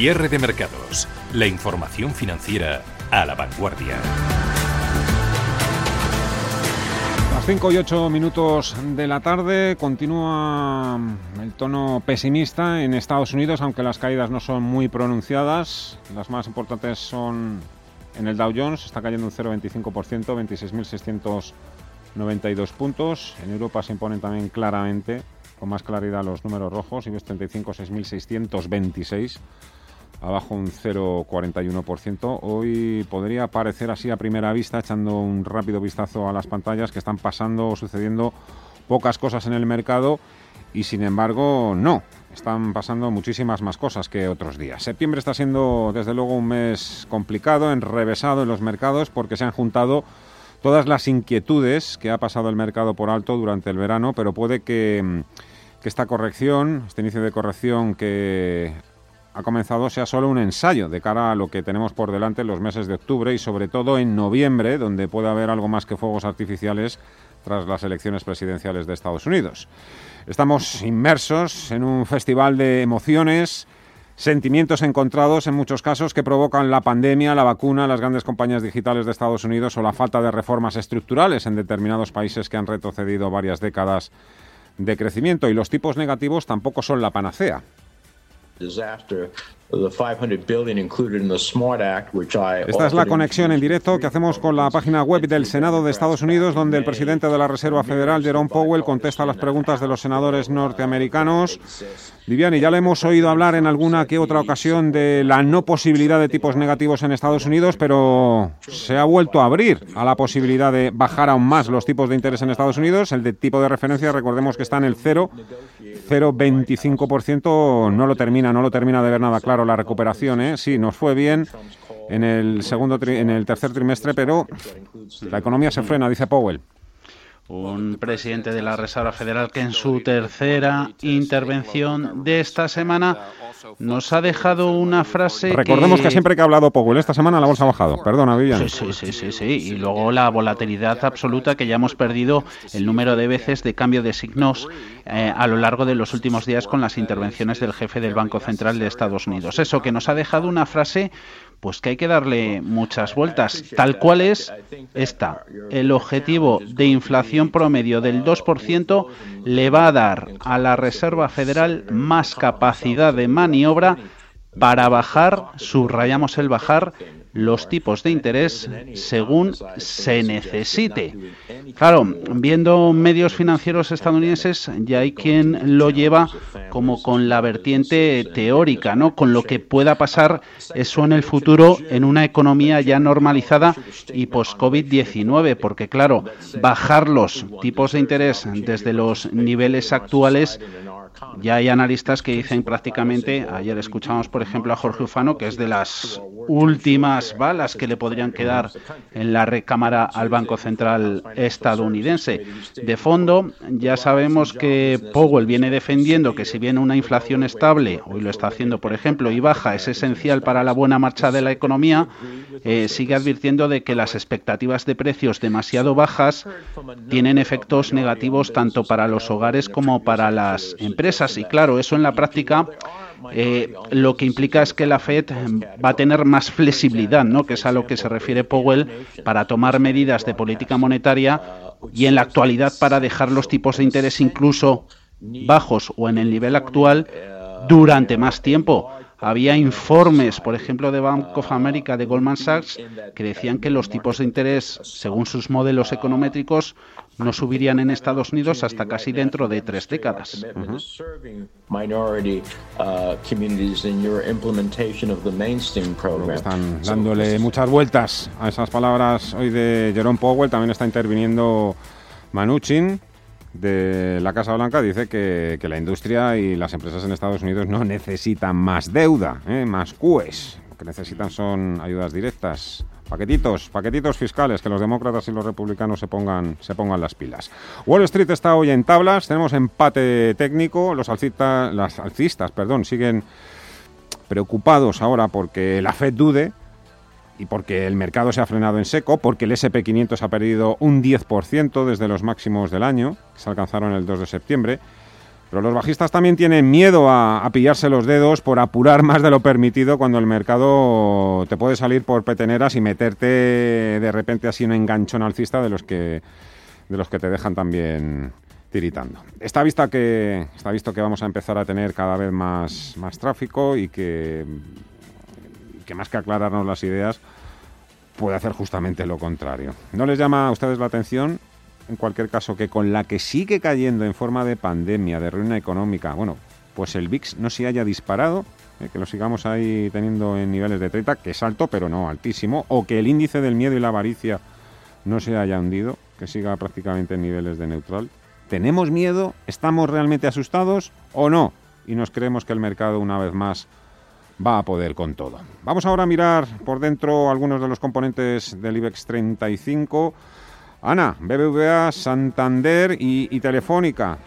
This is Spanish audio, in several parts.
Cierre de mercados. La información financiera a la vanguardia. Las 5 y 8 minutos de la tarde continúa el tono pesimista en Estados Unidos, aunque las caídas no son muy pronunciadas. Las más importantes son en el Dow Jones, está cayendo un 0,25%, 26.692 puntos. En Europa se imponen también claramente, con más claridad, los números rojos, IBEX 35, 6.626 abajo un 0,41%. Hoy podría parecer así a primera vista, echando un rápido vistazo a las pantallas, que están pasando o sucediendo pocas cosas en el mercado y sin embargo no. Están pasando muchísimas más cosas que otros días. Septiembre está siendo desde luego un mes complicado, enrevesado en los mercados porque se han juntado todas las inquietudes que ha pasado el mercado por alto durante el verano, pero puede que, que esta corrección, este inicio de corrección que ha comenzado sea solo un ensayo de cara a lo que tenemos por delante en los meses de octubre y sobre todo en noviembre, donde puede haber algo más que fuegos artificiales tras las elecciones presidenciales de Estados Unidos. Estamos inmersos en un festival de emociones, sentimientos encontrados en muchos casos que provocan la pandemia, la vacuna, las grandes compañías digitales de Estados Unidos o la falta de reformas estructurales en determinados países que han retrocedido varias décadas de crecimiento y los tipos negativos tampoco son la panacea. Esta es la conexión en directo que hacemos con la página web del Senado de Estados Unidos, donde el presidente de la Reserva Federal, Jerome Powell, contesta las preguntas de los senadores norteamericanos. Viviani, ya le hemos oído hablar en alguna que otra ocasión de la no posibilidad de tipos negativos en Estados Unidos, pero se ha vuelto a abrir a la posibilidad de bajar aún más los tipos de interés en Estados Unidos. El de tipo de referencia, recordemos que está en el 0, 0,25%, no lo termina, no lo termina de ver nada claro la recuperación. ¿eh? Sí, nos fue bien en el segundo en el tercer trimestre, pero la economía se frena, dice Powell un presidente de la Reserva Federal que en su tercera intervención de esta semana nos ha dejado una frase. Recordemos que, siempre que ha hablado Powell esta semana la bolsa ha bajado. Perdona, Vivian. Sí, sí, sí, sí, Y luego la volatilidad absoluta que ya hemos perdido el número de veces de cambio de signos eh, a lo largo de los últimos días con las intervenciones del jefe del Banco Central de Estados Unidos. Eso que nos ha dejado una frase pues que hay que darle muchas vueltas. Tal cual es esta. El objetivo de inflación promedio del 2% le va a dar a la Reserva Federal más capacidad de maniobra para bajar, subrayamos el bajar, los tipos de interés según se necesite. Claro, viendo medios financieros estadounidenses, ya hay quien lo lleva como con la vertiente teórica, ¿no? Con lo que pueda pasar eso en el futuro en una economía ya normalizada y post-COVID-19, porque claro, bajar los tipos de interés desde los niveles actuales ya hay analistas que dicen prácticamente, ayer escuchamos por ejemplo a Jorge Ufano, que es de las últimas balas que le podrían quedar en la recámara al Banco Central estadounidense. De fondo, ya sabemos que Powell viene defendiendo que si bien una inflación estable, hoy lo está haciendo por ejemplo, y baja es esencial para la buena marcha de la economía, eh, sigue advirtiendo de que las expectativas de precios demasiado bajas tienen efectos negativos tanto para los hogares como para las empresas. Y claro, eso en la práctica eh, lo que implica es que la Fed va a tener más flexibilidad, ¿no? que es a lo que se refiere Powell, para tomar medidas de política monetaria y en la actualidad para dejar los tipos de interés incluso bajos o en el nivel actual durante más tiempo. Había informes, por ejemplo, de Bank of America, de Goldman Sachs, que decían que los tipos de interés, según sus modelos econométricos, no subirían en Estados Unidos hasta casi dentro de tres décadas. Están dándole muchas vueltas a esas palabras hoy de Jerome Powell. También está interviniendo Manuchin, de la Casa Blanca dice que, la industria y las empresas en Estados Unidos no necesitan más deuda, ¿eh? más CUES. Lo que necesitan son ayudas directas, paquetitos, paquetitos fiscales, que los demócratas y los republicanos se pongan, se pongan las pilas. Wall Street está hoy en tablas, tenemos empate técnico, los alcistas, las alcistas perdón, siguen preocupados ahora porque la Fed dude y porque el mercado se ha frenado en seco, porque el SP500 ha perdido un 10% desde los máximos del año, que se alcanzaron el 2 de septiembre. Pero los bajistas también tienen miedo a, pillarse los dedos por apurar más de lo permitido cuando el mercado te puede salir por peteneras y meterte de repente así un enganchón alcista de los que, de los que te dejan también tiritando. Está, vista que, está visto que vamos a empezar a tener cada vez más, más tráfico y que, que más que aclararnos las ideas puede hacer justamente lo contrario. ¿No les llama a ustedes la atención en cualquier caso, que con la que sigue cayendo en forma de pandemia, de ruina económica, bueno, pues el VIX no se haya disparado, eh, que lo sigamos ahí teniendo en niveles de 30, que es alto, pero no altísimo, o que el índice del miedo y la avaricia no se haya hundido, que siga prácticamente en niveles de neutral. ¿Tenemos miedo? ¿Estamos realmente asustados o no? Y nos creemos que el mercado una vez más va a poder con todo. Vamos ahora a mirar por dentro algunos de los componentes del IBEX 35. Ana, BBVA, Santander y, Telefónica.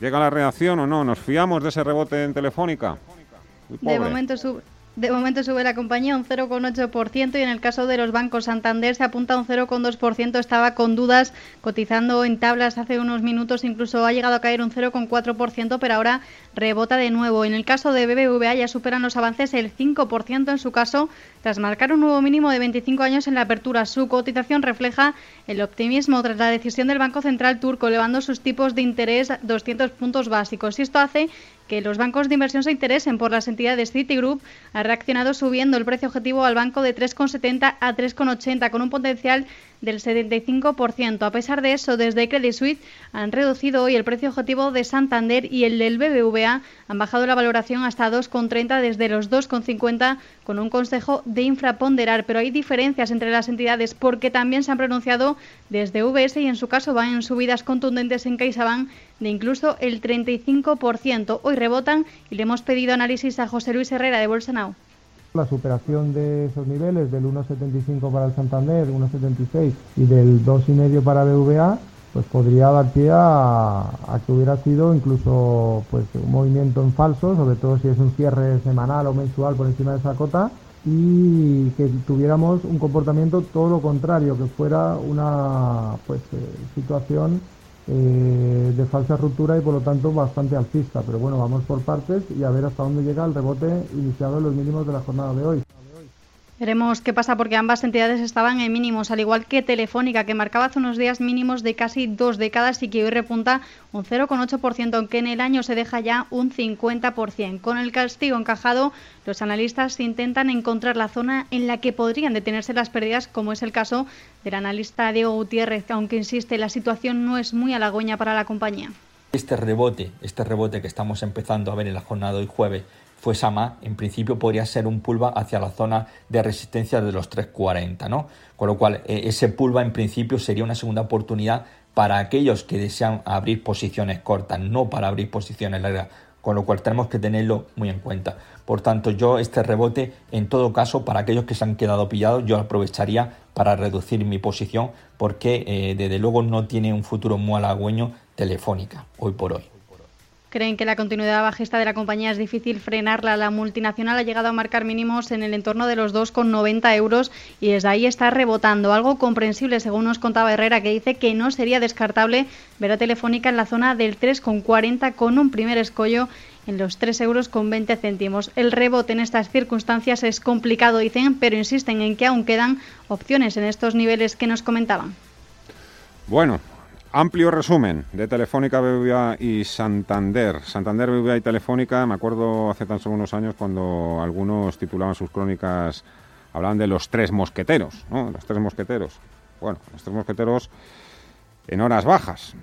¿Llega la reacción o no? ¿Nos fiamos de ese rebote en Telefónica? De momento sube. De momento sube la compañía un 0,8% y en el caso de los bancos Santander se apunta a un 0,2%. Estaba con dudas cotizando en tablas hace unos minutos, incluso ha llegado a caer un 0,4%, pero ahora rebota de nuevo. En el caso de BBVA ya superan los avances el 5% en su caso, tras marcar un nuevo mínimo de 25 años en la apertura. Su cotización refleja el optimismo tras la decisión del Banco Central turco, elevando sus tipos de interés 200 puntos básicos. Y esto hace que los bancos de inversión se interesen por las entidades Citigroup, ha reaccionado subiendo el precio objetivo al banco de 3,70 a 3,80 con un potencial del 75%. A pesar de eso, desde Credit Suisse han reducido hoy el precio objetivo de Santander y el del BBVA han bajado la valoración hasta 2,30 desde los 2,50 con un consejo de infraponderar. Pero hay diferencias entre las entidades porque también se han pronunciado desde VS y en su caso van en subidas contundentes en CaixaBank de incluso el 35%. Hoy rebotan y le hemos pedido análisis a José Luis Herrera de Bolsa Now. La superación de esos niveles del 1,75 para el Santander, 1,76 y del 2,5 para BVA, pues podría dar pie a, que hubiera sido incluso pues un movimiento en falso, sobre todo si es un cierre semanal o mensual por encima de esa cota y que tuviéramos un comportamiento todo lo contrario, que fuera una pues eh, situación eh, de falsa ruptura y por lo tanto bastante alcista. Pero bueno, vamos por partes y a ver hasta dónde llega el rebote iniciado en los mínimos de la jornada de hoy. Veremos qué pasa porque ambas entidades estaban en mínimos, al igual que Telefónica, que marcaba hace unos días mínimos de casi dos décadas y que hoy repunta un 0,8%, aunque en el año se deja ya un 50%. Con el castigo encajado, los analistas intentan encontrar la zona en la que podrían detenerse las pérdidas, como es el caso del analista Diego Gutiérrez, aunque insiste, la situación no es muy halagüeña para la compañía. Este rebote, este rebote que estamos empezando a ver en la jornada de hoy jueves, fue Sama, en principio podría ser un pulva hacia la zona de resistencia de los 340, ¿no? Con lo cual, eh, ese pulva en principio sería una segunda oportunidad para aquellos que desean abrir posiciones cortas, no para abrir posiciones largas, con lo cual tenemos que tenerlo muy en cuenta. Por tanto, yo este rebote, en todo caso, para aquellos que se han quedado pillados, yo aprovecharía para reducir mi posición porque eh, desde luego no tiene un futuro muy halagüeño telefónica hoy por hoy. Creen que la continuidad bajista de la compañía es difícil frenarla. La multinacional ha llegado a marcar mínimos en el entorno de los 2,90 euros y desde ahí está rebotando. Algo comprensible, según nos contaba Herrera, que dice que no sería descartable ver a Telefónica en la zona del 3,40 con un primer escollo en los 3 euros con 20 céntimos. El rebote en estas circunstancias es complicado, dicen, pero insisten en que aún quedan opciones en estos niveles que nos comentaban. Bueno, Amplio resumen de Telefónica, BBVA y Santander. Santander, BBVA y Telefónica, me acuerdo hace tan solo unos años cuando algunos titulaban sus crónicas, hablaban de los tres mosqueteros, ¿no? Los tres mosqueteros. Bueno, los tres mosqueteros en horas bajas.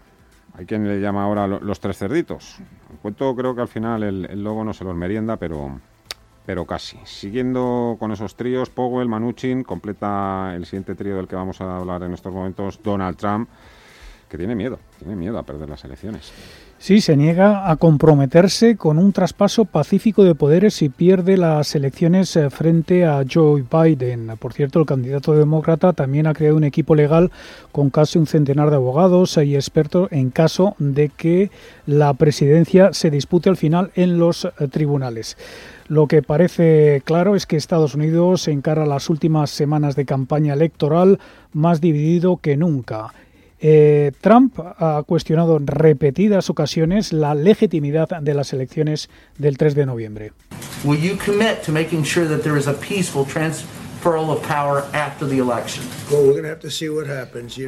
Hay quien le llama ahora los tres cerditos. El cuento creo que al final el, el lobo no se los merienda, pero, pero casi. Siguiendo con esos tríos, Powell, Manuchin, completa el siguiente trío del que vamos a hablar en estos momentos, Donald Trump que tiene miedo, tiene miedo a perder las elecciones. Sí, se niega a comprometerse con un traspaso pacífico de poderes si pierde las elecciones eh, frente a Joe Biden. Por cierto, el candidato demócrata también ha creado un equipo legal con casi un centenar de abogados y expertos en caso de que la presidencia se dispute al final en los eh, tribunales. Lo que parece claro es que Estados Unidos encara las últimas semanas de campaña electoral más dividido que nunca Eh, Trump ha cuestionado en repetidas ocasiones la legitimidad de las elecciones del 3 de noviembre.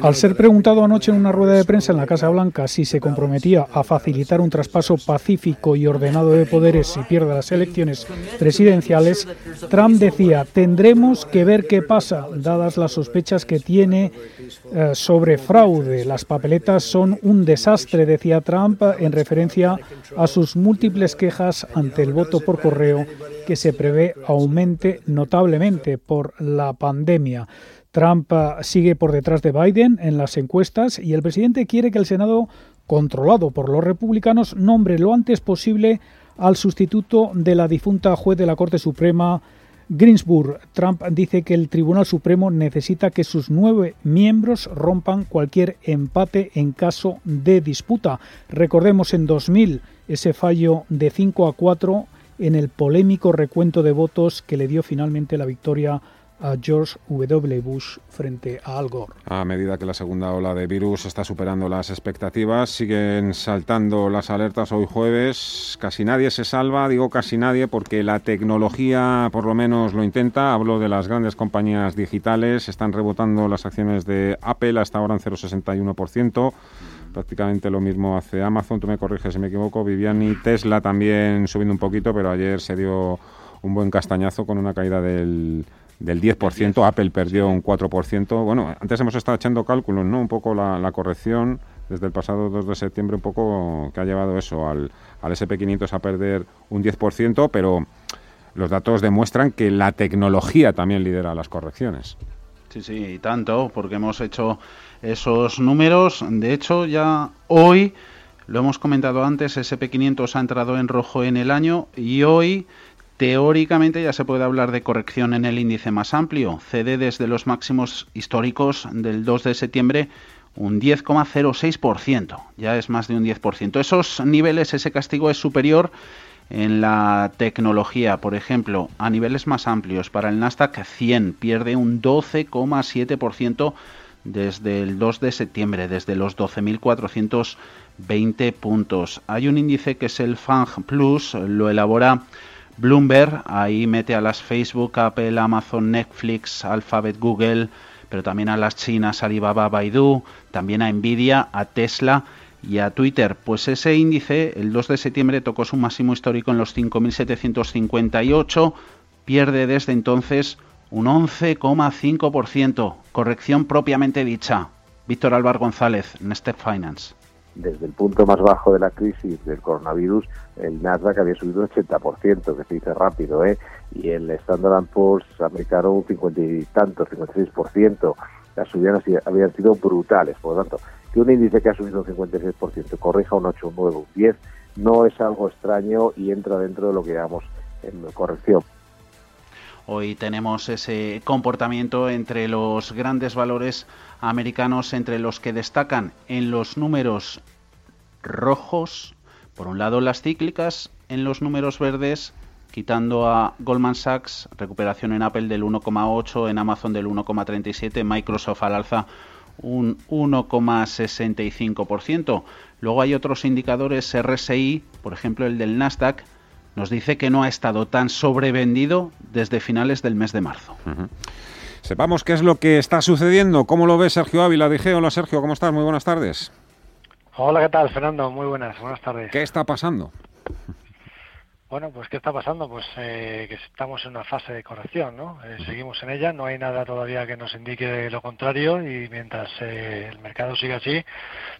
Al ser preguntado anoche en una rueda de prensa en la Casa Blanca si se comprometía a facilitar un traspaso pacífico y ordenado de poderes si pierde las elecciones presidenciales, Trump decía, tendremos que ver qué pasa, dadas las sospechas que tiene eh, sobre fraude. Las papeletas son un desastre, decía Trump, en referencia a sus múltiples quejas ante el voto por correo que se prevé aumente notablemente por la pandemia. Trump ah, sigue por detrás de Biden en las encuestas y el presidente quiere que el Senado, controlado por los republicanos, nombre lo antes posible al sustituto de la difunta juez de la Corte Suprema, Greensburg. Trump dice que el Tribunal Supremo necesita que sus nueve miembros rompan cualquier empate en caso de disputa. Recordemos en 2000 ese fallo de 5 a 4 en el polémico recuento de votos que le dio finalmente la victoria a George W. Bush frente a Al Gore. A medida que la segunda ola de virus está superando las expectativas, siguen saltando las alertas hoy jueves. Casi nadie se salva, digo casi nadie, porque la tecnología por lo menos lo intenta. Hablo de las grandes compañías digitales. Están rebotando las acciones de Apple hasta ahora en 0,61%. Prácticamente lo mismo hace Amazon, tú me corriges si me equivoco, Viviani, Tesla también subiendo un poquito, pero ayer se dio un buen castañazo con una caída del, del 10%, Apple perdió un 4%. Bueno, antes hemos estado echando cálculos, ¿no? Un poco la, corrección desde el pasado 2 de septiembre, un poco que ha llevado eso al, al SP500 a perder un 10%, pero los datos demuestran que la tecnología también lidera las correcciones. Sí, sí, y tanto, porque hemos hecho esos números. De hecho, ya hoy, lo hemos comentado antes, SP500 ha entrado en rojo en el año y hoy teóricamente ya se puede hablar de corrección en el índice más amplio. Cede desde los máximos históricos del 2 de septiembre un 10,06%, ya es más de un 10%. Esos niveles, ese castigo es superior en la tecnología, por ejemplo, a niveles más amplios, para el Nasdaq 100 pierde un 12,7% desde el 2 de septiembre, desde los 12.420 puntos. Hay un índice que es el FANG Plus, lo elabora Bloomberg, ahí mete a las Facebook, Apple, Amazon, Netflix, Alphabet, Google, pero también a las chinas Alibaba, Baidu, también a Nvidia, a Tesla y a Twitter. Pues ese índice, el 2 de septiembre, tocó su máximo histórico en los 5.758, pierde desde entonces un 11,5%, corrección propiamente dicha. Víctor Álvaro González, Nestep Finance. Desde el punto más bajo de la crisis del coronavirus, el Nasdaq había subido un 80%, que se dice rápido, ¿eh? y el Standard Poor's americano un 50 y tanto, 56%. Las subidas habían sido brutales, por lo tanto, que un índice que ha subido un 56% corrija un 8, un 9, un 10, no es algo extraño y entra dentro de lo que llamamos en corrección. Hoy tenemos ese comportamiento entre los grandes valores americanos, entre los que destacan en los números rojos, por un lado las cíclicas, en los números verdes, quitando a Goldman Sachs, recuperación en Apple del 1,8, en Amazon del 1,37, Microsoft al alza un 1,65%. Luego hay otros indicadores RSI, por ejemplo el del Nasdaq, nos dice que no ha estado tan sobrevendido desde finales del mes de marzo. Sepamos qué es lo que está sucediendo. ¿Cómo lo ve Sergio Ávila? Dije, hola Sergio, ¿cómo estás? Muy buenas tardes. Hola, ¿qué tal, Fernando? Muy buenas, buenas tardes. ¿Qué está pasando? Bueno, pues ¿qué está pasando? Pues eh, que estamos en una fase de corrección, ¿no? Eh, seguimos en ella, no hay nada todavía que nos indique lo contrario y mientras eh, el mercado siga así,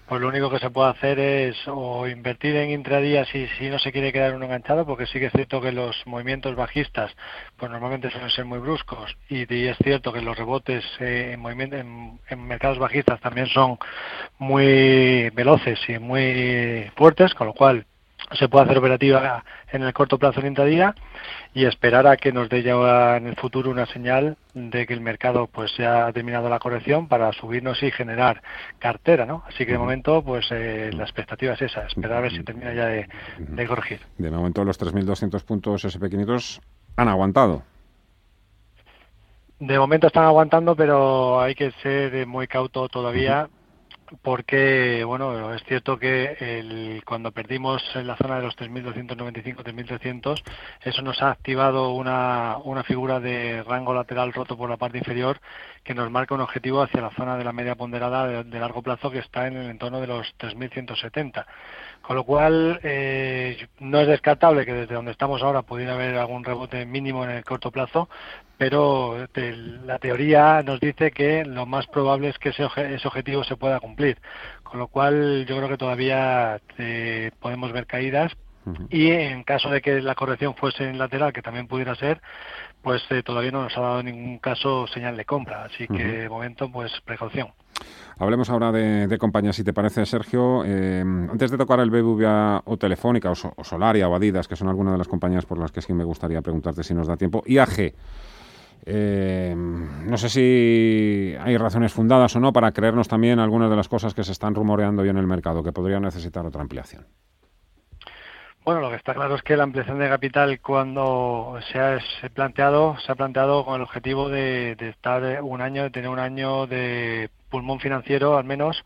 pues lo único que se puede hacer es o invertir en intradías si, si no se quiere quedar uno enganchado, porque sí que es cierto que los movimientos bajistas pues normalmente suelen ser muy bruscos y, es cierto que los rebotes en, movimiento, en, en mercados bajistas también son muy veloces y muy fuertes, con lo cual se puede hacer operativa en el corto plazo en intradía y esperar a que nos dé ya en el futuro una señal de que el mercado pues ya ha terminado la corrección para subirnos y generar cartera, ¿no? Así que de momento pues eh, la expectativa es esa, esperar a ver si termina ya de, corregir. De momento los 3.200 puntos SP500 han aguantado. De momento están aguantando, pero hay que ser muy cauto todavía porque bueno es cierto que el, cuando perdimos en la zona de los 3.295 3.300 eso nos ha activado una, una figura de rango lateral roto por la parte inferior que nos marca un objetivo hacia la zona de la media ponderada de, largo plazo que está en el entorno de los 3.170 con lo cual eh, no es descartable que desde donde estamos ahora pudiera haber algún rebote mínimo en el corto plazo pero la teoría nos dice que lo más probable es que ese, ese objetivo se pueda cumplir. Con lo cual yo creo que todavía eh, podemos ver caídas y en caso de que la corrección fuese en lateral, que también pudiera ser, pues eh, todavía no nos ha dado en ningún caso señal de compra. Así que de momento, pues precaución. Hablemos ahora de, compañías, si te parece, Sergio. Eh, antes de tocar el BBVA o Telefónica o, Solaria o Adidas, que son algunas de las compañías por las que sí me gustaría preguntarte si nos da tiempo, IAG. Eh, no sé si hay razones fundadas o no para creernos también algunas de las cosas que se están rumoreando hoy en el mercado, que podrían necesitar otra ampliación. Bueno, lo que está claro es que la ampliación de capital cuando se ha planteado, se ha planteado con el objetivo de, estar un año, de tener un año de pulmón financiero al menos,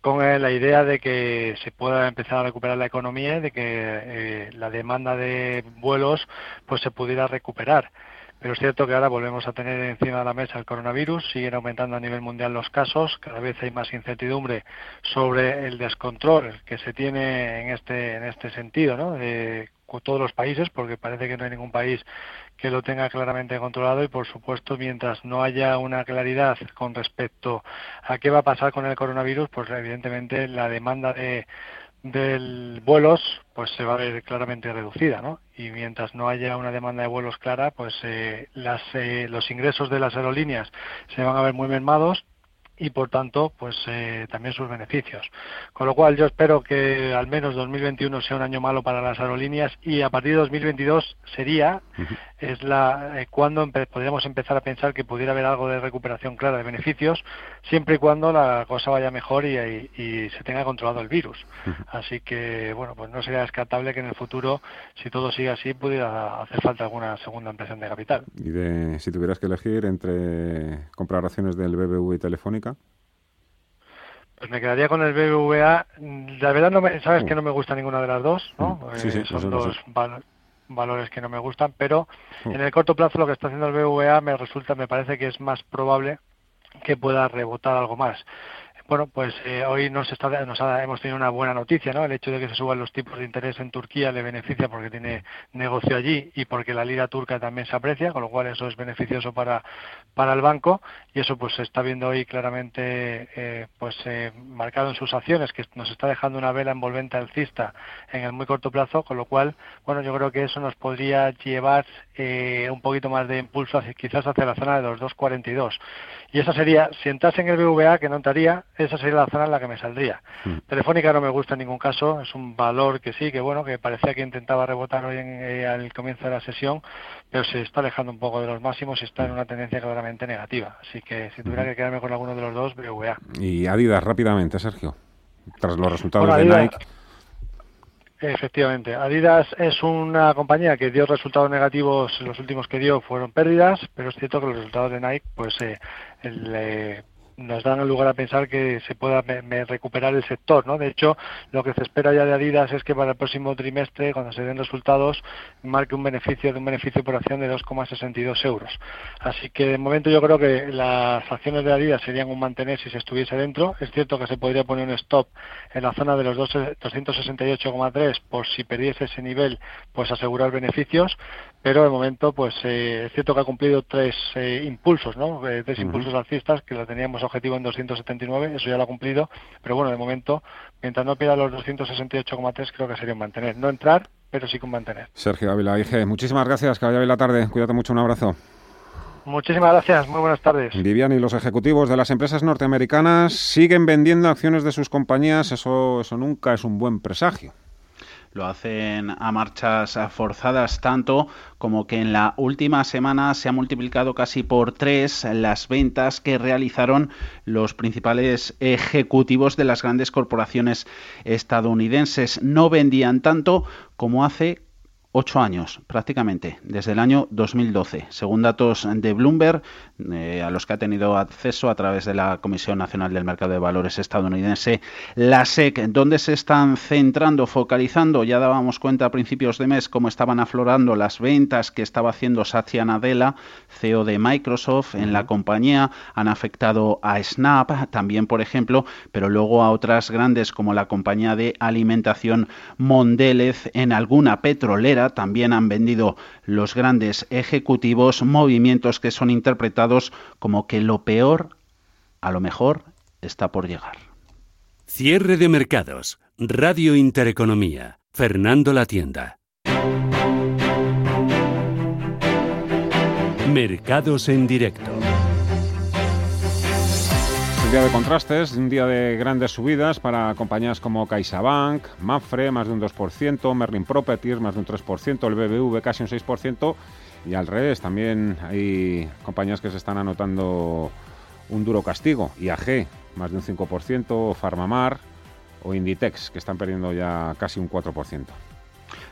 con la idea de que se pueda empezar a recuperar la economía y de que eh, la demanda de vuelos pues se pudiera recuperar. Pero es cierto que ahora volvemos a tener encima de la mesa el coronavirus, siguen aumentando a nivel mundial los casos, cada vez hay más incertidumbre sobre el descontrol que se tiene en este, en este sentido, ¿no? De todos los países, porque parece que no hay ningún país que lo tenga claramente controlado y, por supuesto, mientras no haya una claridad con respecto a qué va a pasar con el coronavirus, pues evidentemente la demanda de del vuelos pues se va a ver claramente reducida ¿no? y mientras no haya una demanda de vuelos clara pues eh, las, eh, los ingresos de las aerolíneas se van a ver muy mermados y por tanto pues eh, también sus beneficios con lo cual yo espero que al menos 2021 sea un año malo para las aerolíneas y a partir de 2022 sería es la eh, cuando podríamos empezar a pensar que pudiera haber algo de recuperación clara de beneficios siempre y cuando la cosa vaya mejor y, y, se tenga controlado el virus. Así que bueno pues no sería descartable que en el futuro si todo sigue así pudiera hacer falta alguna segunda impresión de capital. Y de si tuvieras que elegir entre comprar acciones del BBV y Telefónica. Pues me quedaría con el BBVA. La verdad, no me, sabes que no me gusta ninguna de las dos, ¿no? Sí, sí, eh, son dos valores que no me gustan, pero en el corto plazo lo que está haciendo el BBVA me resulta, me parece que es más probable que pueda rebotar algo más. Bueno, pues eh, hoy nos, está, nos hemos tenido una buena noticia, ¿no? El hecho de que se suban los tipos de interés en Turquía le beneficia porque tiene negocio allí y porque la lira turca también se aprecia, con lo cual eso es beneficioso para, para el banco y eso pues se está viendo hoy claramente eh, pues eh, marcado en sus acciones, que nos está dejando una vela envolvente alcista en el muy corto plazo, con lo cual, bueno, yo creo que eso nos podría llevar un poquito más de impulso quizás hacia la zona de los 2.42. Y esa sería, si entrase en el BVA, que no entraría, esa sería la zona en la que me saldría. Mm. Telefónica no me gusta en ningún caso, es un valor que sí, que bueno, que parecía que intentaba rebotar hoy en, eh, al comienzo de la sesión, pero se está alejando un poco de los máximos y está en una tendencia claramente negativa. Así que si tuviera que quedarme con alguno de los dos, BVA. Y Adidas, rápidamente, Sergio, tras los resultados de Nike. Efectivamente, Adidas es una compañía que dio resultados negativos, los últimos que dio fueron pérdidas, pero es cierto que los resultados de Nike, pues eh, el, eh, nos dan lugar a pensar que se pueda recuperar el sector, ¿no? De hecho, lo que se espera ya de Adidas es que para el próximo trimestre, cuando se den resultados, marque un beneficio de un beneficio por acción de 2,62 euros. Así que de momento yo creo que las acciones de Adidas serían un mantener si se estuviese dentro. Es cierto que se podría poner un stop en la zona de los 268,3 por si perdiese ese nivel, pues asegurar beneficios, pero de momento pues eh, es cierto que ha cumplido tres eh, impulsos, ¿no? Eh, tres impulsos alcistas que lo teníamos objetivo en 279, eso ya lo ha cumplido, pero bueno, de momento, mientras no pierda los 268,3, creo que sería un mantener. No entrar, pero sí con mantener. Sergio Ávila, IG, muchísimas gracias, que vaya bien la tarde, cuídate mucho, un abrazo. Muchísimas gracias, muy buenas tardes. Vivian y los ejecutivos de las empresas norteamericanas siguen vendiendo acciones de sus compañías, eso, eso nunca es un buen presagio lo hacen a marchas forzadas tanto como que en la última semana se ha multiplicado casi por tres las ventas que realizaron los principales ejecutivos de las grandes corporaciones estadounidenses. No vendían tanto como hace ocho años prácticamente, desde el año 2012, según datos de Bloomberg, eh, a los que ha tenido acceso a través de la Comisión Nacional del Mercado de Valores estadounidense, la SEC, donde se están centrando, focalizando, ya dábamos cuenta a principios de mes cómo estaban aflorando las ventas que estaba haciendo Satya Nadella, CEO de Microsoft, en la compañía, han afectado a Snap, también por ejemplo, pero luego a otras grandes como la compañía de alimentación Mondelez, en alguna petrolera, también han vendido los grandes ejecutivos movimientos que son interpretados como que lo peor, a lo mejor, está por llegar. Cierre de mercados. Radio Intereconomía. Fernando La Tienda. Mercados en directo día de contrastes, un día de grandes subidas para compañías como CaixaBank, Mafre, más de un 2%, Merlin Properties, más de un 3%, el BBV casi un 6%, y al revés, también hay compañías que se están anotando un duro castigo, IAG, más de un 5%, Farmamar o Inditex, que están perdiendo ya casi un 4%.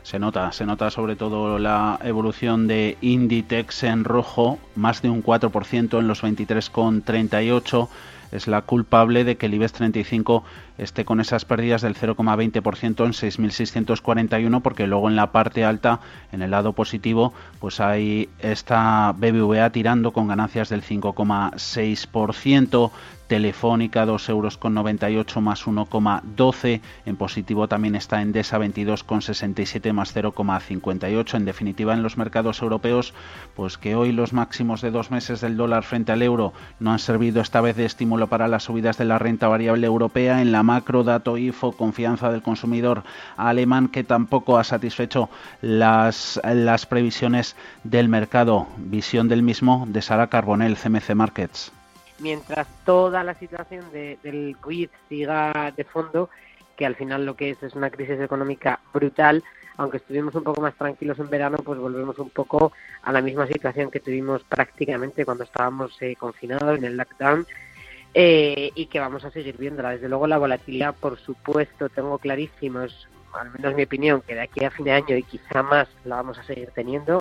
Se nota, se nota sobre todo la evolución de Inditex en rojo, más de un 4% en los 23,38 es la culpable de que el IBEX 35 esté con esas pérdidas del 0,20% en 6.641 porque luego en la parte alta, en el lado positivo, pues hay esta BBVA tirando con ganancias del 5,6%, Telefónica 2 euros con 98 más 1,12. En positivo también está Endesa 22,67 más 0,58. En definitiva, en los mercados europeos, pues que hoy los máximos de dos meses del dólar frente al euro no han servido esta vez de estímulo para las subidas de la renta variable europea. En la macro dato IFO, confianza del consumidor alemán que tampoco ha satisfecho las, las previsiones del mercado. Visión del mismo de Sara Carbonell, CMC Markets mientras toda la situación del COVID siga de fondo, que al final lo que es es una crisis económica brutal, aunque estuvimos un poco más tranquilos en verano, pues volvemos un poco a la misma situación que tuvimos prácticamente cuando estábamos eh, confinados en el lockdown eh, y que vamos a seguir viéndola. Desde luego la volatilidad, por supuesto, tengo clarísimo, es al menos mi opinión, que de aquí a fin de año y quizá más la vamos a seguir teniendo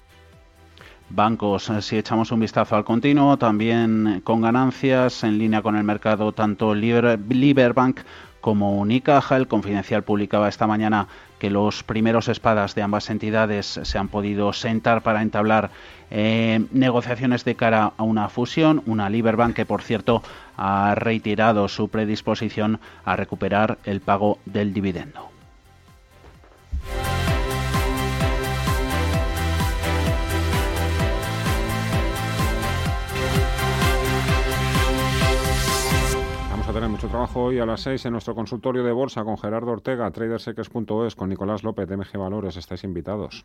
bancos, eh, si echamos un vistazo al continuo, también con ganancias en línea con el mercado, tanto Liberbank como Unicaja. El Confidencial publicaba esta mañana que los primeros espadas de ambas entidades se han podido sentar para entablar eh, negociaciones de cara a una fusión. Una Liberbank que, por cierto, ha reiterado su predisposición a recuperar el pago del dividendo. Mucho trabajo hoy a las 6 en nuestro consultorio de bolsa con Gerardo Ortega, traderseques.es, con Nicolás López de MG Valores. Estáis invitados.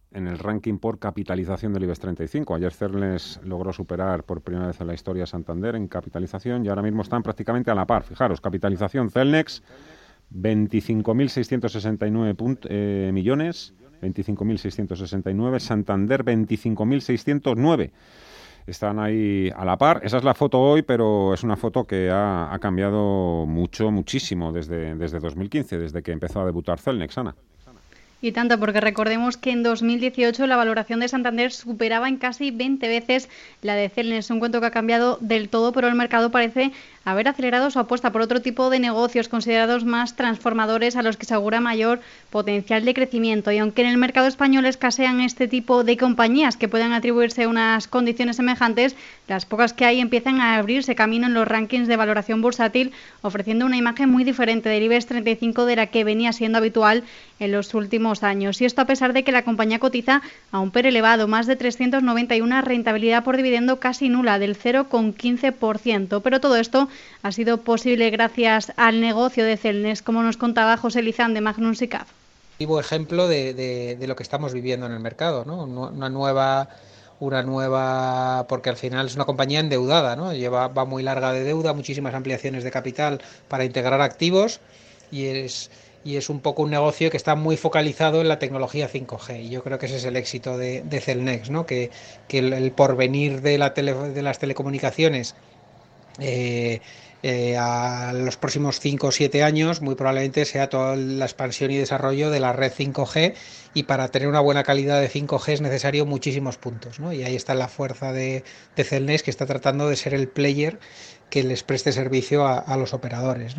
en el ranking por capitalización del IBEX 35. Ayer Cernes logró superar por primera vez en la historia Santander en capitalización y ahora mismo están prácticamente a la par. Fijaros, capitalización Celnex 25.669 eh, millones, 25.669, Santander 25.609 están ahí a la par. Esa es la foto hoy, pero es una foto que ha, cambiado mucho, muchísimo desde, desde 2015, desde que empezó a debutar Celnex, Ana. Y tanto, porque recordemos que en 2018 la valoración de Santander superaba en casi 20 veces la de Celnes. Un cuento que ha cambiado del todo, pero el mercado parece haber acelerado su apuesta por otro tipo de negocios considerados más transformadores a los que se augura mayor potencial de crecimiento. Y aunque en el mercado español escasean este tipo de compañías que puedan atribuirse unas condiciones semejantes, las pocas que hay empiezan a abrirse camino en los rankings de valoración bursátil, ofreciendo una imagen muy diferente del IBEX 35 de la que venía siendo habitual en los últimos años. Y esto a pesar de que la compañía cotiza a un PER elevado, más de 391, rentabilidad por dividendo casi nula, del 0,15%. Pero todo esto ha sido posible gracias al negocio de Celnes, como nos contaba José Lizán de Magnum Vivo ejemplo de, de, lo que estamos viviendo en el mercado, ¿no? Una nueva una nueva, porque al final es una compañía endeudada, ¿no? Lleva, va muy larga de deuda, muchísimas ampliaciones de capital para integrar activos y es, y es un poco un negocio que está muy focalizado en la tecnología 5G. Y yo creo que ese es el éxito de, de Celnex, ¿no? Que, que el, porvenir de, la de las telecomunicaciones eh, eh, a los próximos 5 o 7 años muy probablemente sea toda la expansión y desarrollo de la red 5G y para tener una buena calidad de 5G es necesario muchísimos puntos ¿no? y ahí está la fuerza de, de que está tratando de ser el player que les preste servicio a los operadores.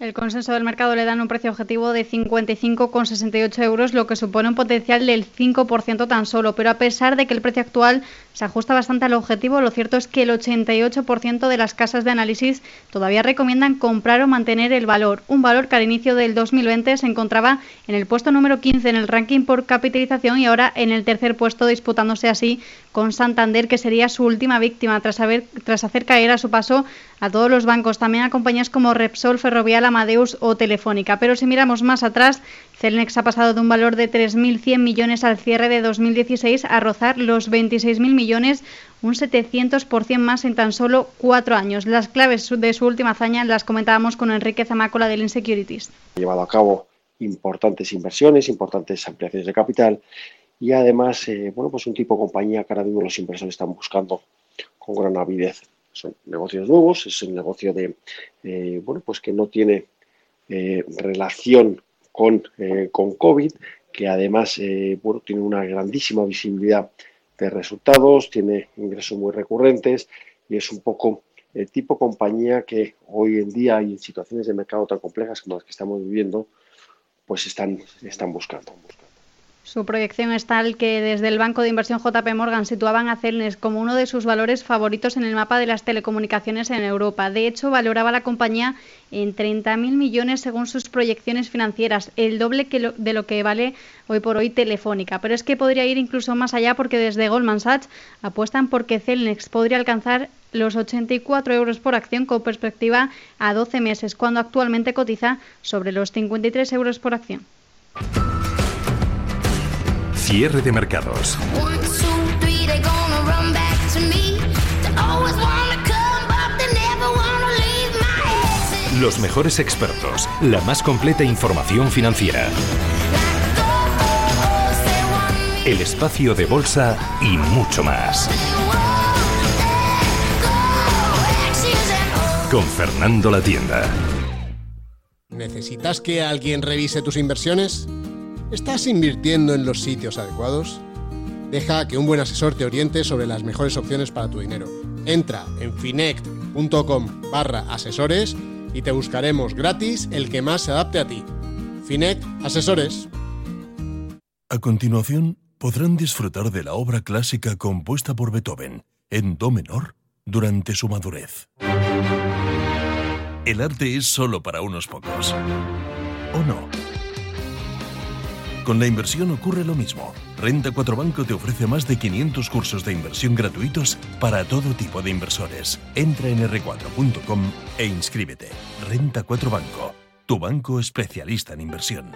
El consenso del mercado le dan un precio objetivo de 55,68 euros, lo que supone un potencial del 5% tan solo. Pero a pesar de que el precio actual se ajusta bastante al objetivo, lo cierto es que el 88% de las casas de análisis todavía recomiendan comprar o mantener el valor. Un valor que al inicio del 2020 se encontraba en el puesto número 15 en el ranking por capitalización y ahora en el tercer puesto, disputándose así con Santander, que sería su última víctima tras, haber, tras hacer caer a su paso a todos los bancos, también a compañías como Repsol, Ferrovial, Amadeus o Telefónica. Pero si miramos más atrás, Celnex ha pasado de un valor de 3.100 millones al cierre de 2016 a rozar los 26.000 millones, un 700% más en tan solo cuatro años. Las claves de su última hazaña las comentábamos con Enrique Zamácola del Insecurities. Ha llevado a cabo importantes inversiones, importantes ampliaciones de capital y además, eh, bueno, pues un tipo de compañía que ahora mismo los inversores están buscando con gran avidez son negocios nuevos, es un negocio de, eh, bueno, pues que no tiene eh, relación con, eh, con COVID, que además, tiene una grandísima visibilidad de resultados, tiene ingresos muy recurrentes y es un poco el tipo compañía que hoy en día y en situaciones de mercado tan complejas como las que estamos viviendo, pues están, están buscando. Su proyección es tal que desde el banco de inversión JP Morgan situaban a Celnes como uno de sus valores favoritos en el mapa de las telecomunicaciones en Europa. De hecho, valoraba la compañía en 30.000 millones según sus proyecciones financieras, el doble que de lo que vale hoy por hoy Telefónica. Pero es que podría ir incluso más allá porque desde Goldman Sachs apuestan porque Celnex podría alcanzar los 84 euros por acción con perspectiva a 12 meses, cuando actualmente cotiza sobre los 53 euros por acción. Cierre de mercados. Los mejores expertos, la más completa información financiera. El espacio de bolsa y mucho más. Con Fernando La Tienda. ¿Necesitas que alguien revise tus inversiones? ¿Estás invirtiendo en los sitios adecuados? Deja que un buen asesor te oriente sobre las mejores opciones para tu dinero. Entra en finect.com barra asesores y te buscaremos gratis el que más se adapte a ti. Finect Asesores. A continuación, podrán disfrutar de la obra clásica compuesta por Beethoven en Do menor durante su madurez. El arte es solo para unos pocos. ¿O no? Con la inversión ocurre lo mismo. Renta 4 Banco te ofrece más de 500 cursos de inversión gratuitos para todo tipo de inversores. Entra en r4.com e inscríbete. Renta 4 Banco, tu banco especialista en inversión.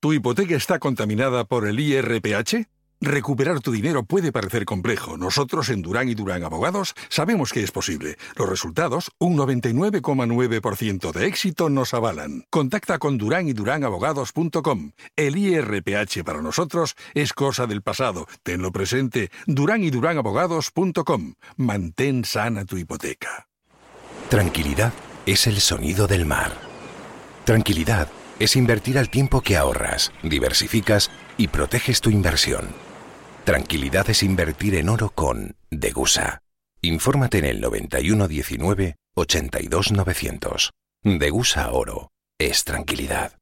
¿Tu hipoteca está contaminada por el IRPH? Recuperar tu dinero puede parecer complejo. Nosotros en Durán y Durán Abogados sabemos que es posible. Los resultados, un 99,9% de éxito nos avalan. Contacta con Durán y Durán Abogados.com. El IRPH para nosotros es cosa del pasado. Tenlo presente. Durán y Durán Abogados.com. Mantén sana tu hipoteca. Tranquilidad es el sonido del mar. Tranquilidad es invertir al tiempo que ahorras, diversificas y proteges tu inversión. Tranquilidad es invertir en oro con Degusa. Infórmate en el 9119 82900. Degusa Oro es tranquilidad.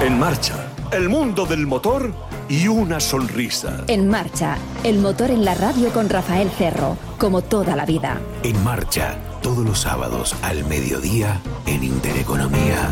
En marcha, el mundo del motor y una sonrisa. En marcha, el motor en la radio con Rafael Cerro, como toda la vida. En marcha, todos los sábados al mediodía en Intereconomía.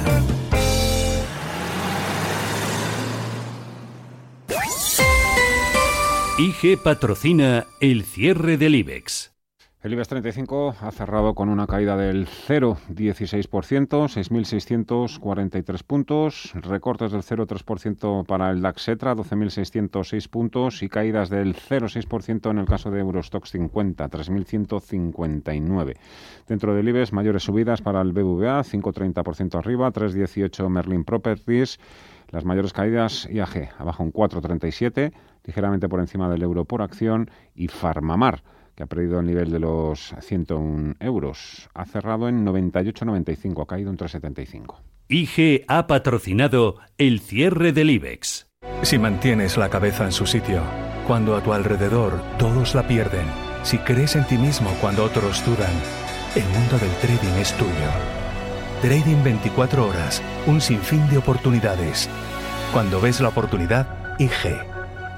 IG patrocina el cierre del IBEX. El IBEX 35 ha cerrado con una caída del 0,16%, 6.643 puntos, recortes del 0,3% para el DAX Etra, 12.606 puntos y caídas del 0,6% en el caso de Eurostox 50, 3.159. Dentro del IBEX, mayores subidas para el BBVA, 5,30% arriba, 3,18 Merlin Properties, las mayores caídas IAG, abajo un 4,37, ligeramente por encima del euro por acción y Farmamar que ha perdido el nivel de los 101 euros. Ha cerrado en 98,95, ha caído en 3,75. IG ha patrocinado el cierre del IBEX. Si mantienes la cabeza en su sitio, cuando a tu alrededor todos la pierden, si crees en ti mismo cuando otros dudan, el mundo del trading es tuyo. Trading 24 horas, un sinfín de oportunidades. Cuando ves la oportunidad, IG.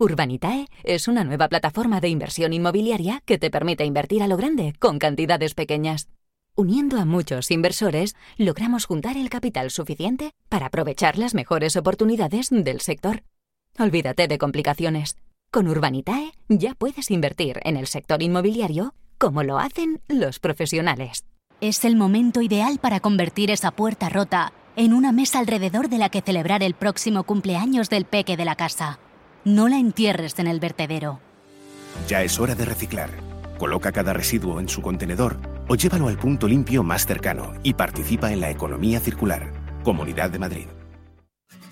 Urbanitae es una nueva plataforma de inversión inmobiliaria que te permite invertir a lo grande con cantidades pequeñas. Uniendo a muchos inversores, logramos juntar el capital suficiente para aprovechar las mejores oportunidades del sector. Olvídate de complicaciones. Con Urbanitae ya puedes invertir en el sector inmobiliario como lo hacen los profesionales. Es el momento ideal para convertir esa puerta rota en una mesa alrededor de la que celebrar el próximo cumpleaños del peque de la casa. No la entierres en el vertedero. Ya es hora de reciclar. Coloca cada residuo en su contenedor o llévalo al punto limpio más cercano y participa en la economía circular. Comunidad de Madrid.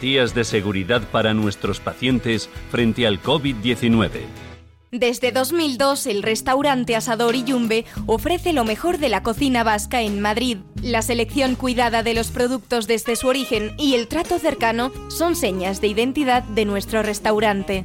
de seguridad para nuestros pacientes frente al COVID-19. Desde 2002, el restaurante Asador y Yumbe ofrece lo mejor de la cocina vasca en Madrid. La selección cuidada de los productos desde su origen y el trato cercano son señas de identidad de nuestro restaurante.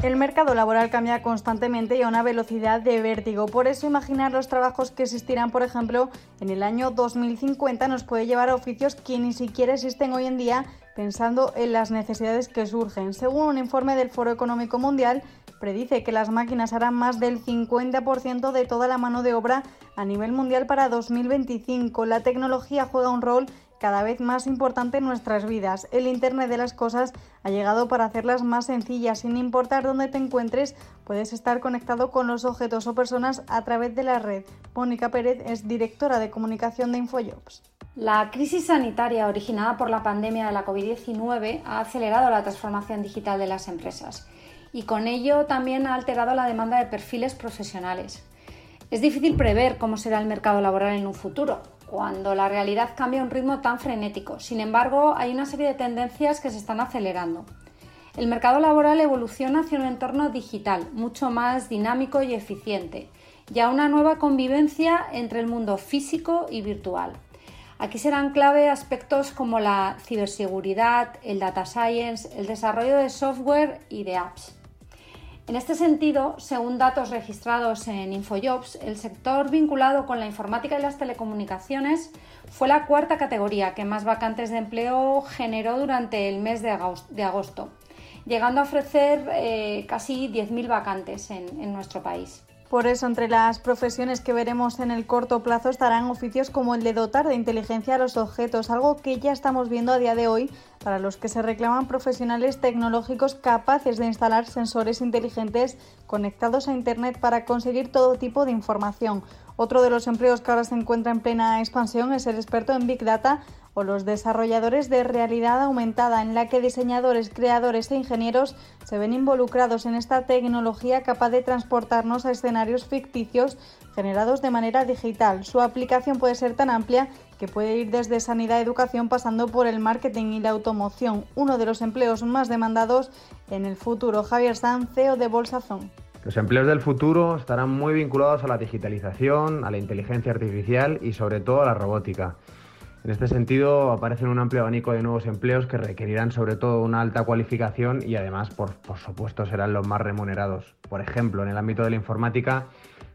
El mercado laboral cambia constantemente y a una velocidad de vértigo. Por eso imaginar los trabajos que existirán, por ejemplo, en el año 2050 nos puede llevar a oficios que ni siquiera existen hoy en día pensando en las necesidades que surgen. Según un informe del Foro Económico Mundial, predice que las máquinas harán más del 50% de toda la mano de obra a nivel mundial para 2025. La tecnología juega un rol cada vez más importante en nuestras vidas. El Internet de las Cosas ha llegado para hacerlas más sencillas. Sin importar dónde te encuentres, puedes estar conectado con los objetos o personas a través de la red. Mónica Pérez es directora de comunicación de Infojobs. La crisis sanitaria originada por la pandemia de la COVID-19 ha acelerado la transformación digital de las empresas y con ello también ha alterado la demanda de perfiles profesionales. Es difícil prever cómo será el mercado laboral en un futuro, cuando la realidad cambia a un ritmo tan frenético. Sin embargo, hay una serie de tendencias que se están acelerando. El mercado laboral evoluciona hacia un entorno digital, mucho más dinámico y eficiente, y a una nueva convivencia entre el mundo físico y virtual. Aquí serán clave aspectos como la ciberseguridad, el data science, el desarrollo de software y de apps. En este sentido, según datos registrados en Infojobs, el sector vinculado con la informática y las telecomunicaciones fue la cuarta categoría que más vacantes de empleo generó durante el mes de agosto, llegando a ofrecer eh, casi 10.000 vacantes en, en nuestro país. Por eso, entre las profesiones que veremos en el corto plazo estarán oficios como el de dotar de inteligencia a los objetos, algo que ya estamos viendo a día de hoy para los que se reclaman profesionales tecnológicos capaces de instalar sensores inteligentes conectados a Internet para conseguir todo tipo de información. Otro de los empleos que ahora se encuentra en plena expansión es el experto en Big Data o los desarrolladores de realidad aumentada, en la que diseñadores, creadores e ingenieros se ven involucrados en esta tecnología capaz de transportarnos a escenarios ficticios generados de manera digital. Su aplicación puede ser tan amplia que puede ir desde sanidad, educación, pasando por el marketing y la automoción, uno de los empleos más demandados en el futuro. Javier Sanz, CEO de Bolsazón. Los empleos del futuro estarán muy vinculados a la digitalización, a la inteligencia artificial y sobre todo a la robótica. En este sentido, aparecen un amplio abanico de nuevos empleos que requerirán sobre todo una alta cualificación y además, por, por, supuesto, serán los más remunerados. Por ejemplo, en el ámbito de la informática,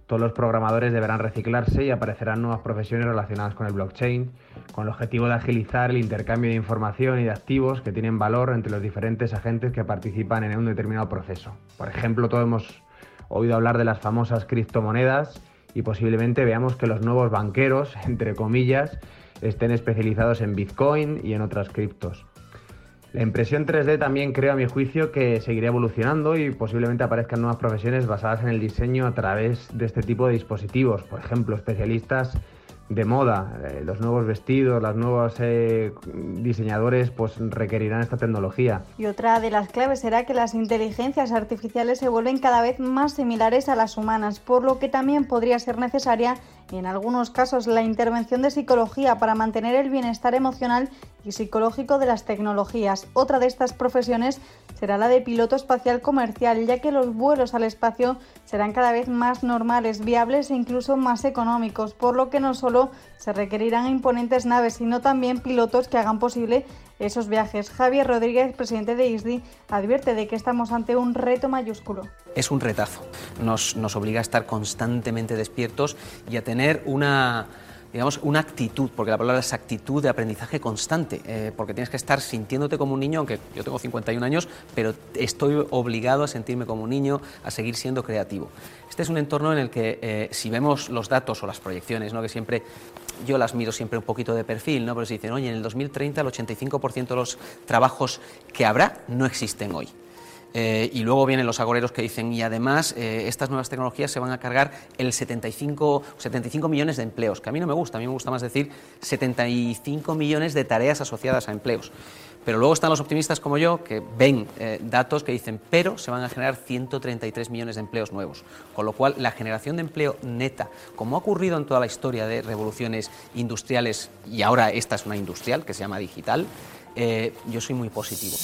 todos los programadores deberán reciclarse y aparecerán nuevas profesiones relacionadas con el blockchain, con el objetivo de agilizar el intercambio de información y de activos que tienen valor entre los diferentes agentes que participan en un determinado proceso. Por ejemplo, todos hemos oído hablar de las famosas criptomonedas y posiblemente veamos que los nuevos banqueros, entre comillas, estén especializados en Bitcoin y en otras criptos. La impresión 3D también creo a mi juicio que seguirá evolucionando y posiblemente aparezcan nuevas profesiones basadas en el diseño a través de este tipo de dispositivos. Por ejemplo, especialistas de moda, eh, los nuevos vestidos, los nuevos eh, diseñadores pues requerirán esta tecnología. Y otra de las claves será que las inteligencias artificiales se vuelven cada vez más similares a las humanas, por lo que también podría ser necesaria en algunos casos la intervención de psicología para mantener el bienestar emocional y psicológico de las tecnologías. Otra de estas profesiones será la de piloto espacial comercial, ya que los vuelos al espacio serán cada vez más normales, viables e incluso más económicos, por lo que no solo se requerirán imponentes naves, sino también pilotos que hagan posible esos viajes. Javier Rodríguez, presidente de ISDI, advierte de que estamos ante un reto mayúsculo. Es un retazo, nos, nos obliga a estar constantemente despiertos y a tener una digamos, una actitud, porque la palabra es actitud de aprendizaje constante, eh, porque tienes que estar sintiéndote como un niño, aunque yo tengo 51 años, pero estoy obligado a sentirme como un niño, a seguir siendo creativo. Este es un entorno en el que, eh, si vemos los datos o las proyecciones, ¿no? que siempre yo las miro siempre un poquito de perfil, ¿no? pero si dicen, oye, en el 2030 el 85% de los trabajos que habrá no existen hoy. Eh, y luego vienen los agoreros que dicen, y además eh, estas nuevas tecnologías se van a cargar el 75, 75 millones de empleos, que a mí no me gusta, a mí me gusta más decir 75 millones de tareas asociadas a empleos. Pero luego están los optimistas como yo que ven eh, datos que dicen, pero se van a generar 133 millones de empleos nuevos. Con lo cual, la generación de empleo neta, como ha ocurrido en toda la historia de revoluciones industriales, y ahora esta es una industrial que se llama digital, yo soy muy positivo.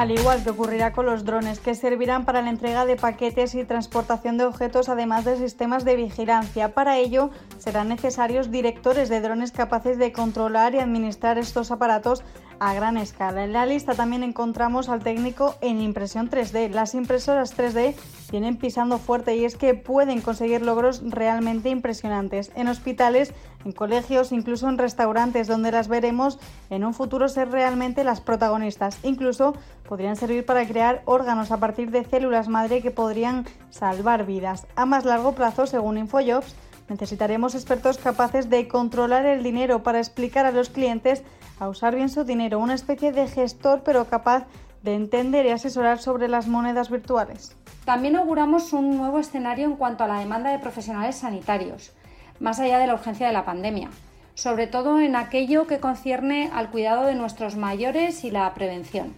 Al igual que ocurrirá con los drones, que servirán para la entrega de paquetes y transportación de objetos, además de sistemas de vigilancia. Para ello, serán necesarios directores de drones capaces de controlar y administrar estos aparatos a gran escala. En la lista también encontramos al técnico en impresión 3D. Las impresoras 3D vienen pisando fuerte y es que pueden conseguir logros realmente impresionantes en hospitales, en colegios, incluso en restaurantes, donde las veremos en un futuro ser realmente las protagonistas. Incluso podrían servir para crear órganos a partir de células madre que podrían salvar vidas. A más largo plazo, según InfoJobs, necesitaremos expertos capaces de controlar el dinero para explicar a los clientes a usar bien su dinero, una especie de gestor pero capaz de entender y asesorar sobre las monedas virtuales. También auguramos un nuevo escenario en cuanto a la demanda de profesionales sanitarios, más allá de la urgencia de la pandemia, sobre todo en aquello que concierne al cuidado de nuestros mayores y la prevención.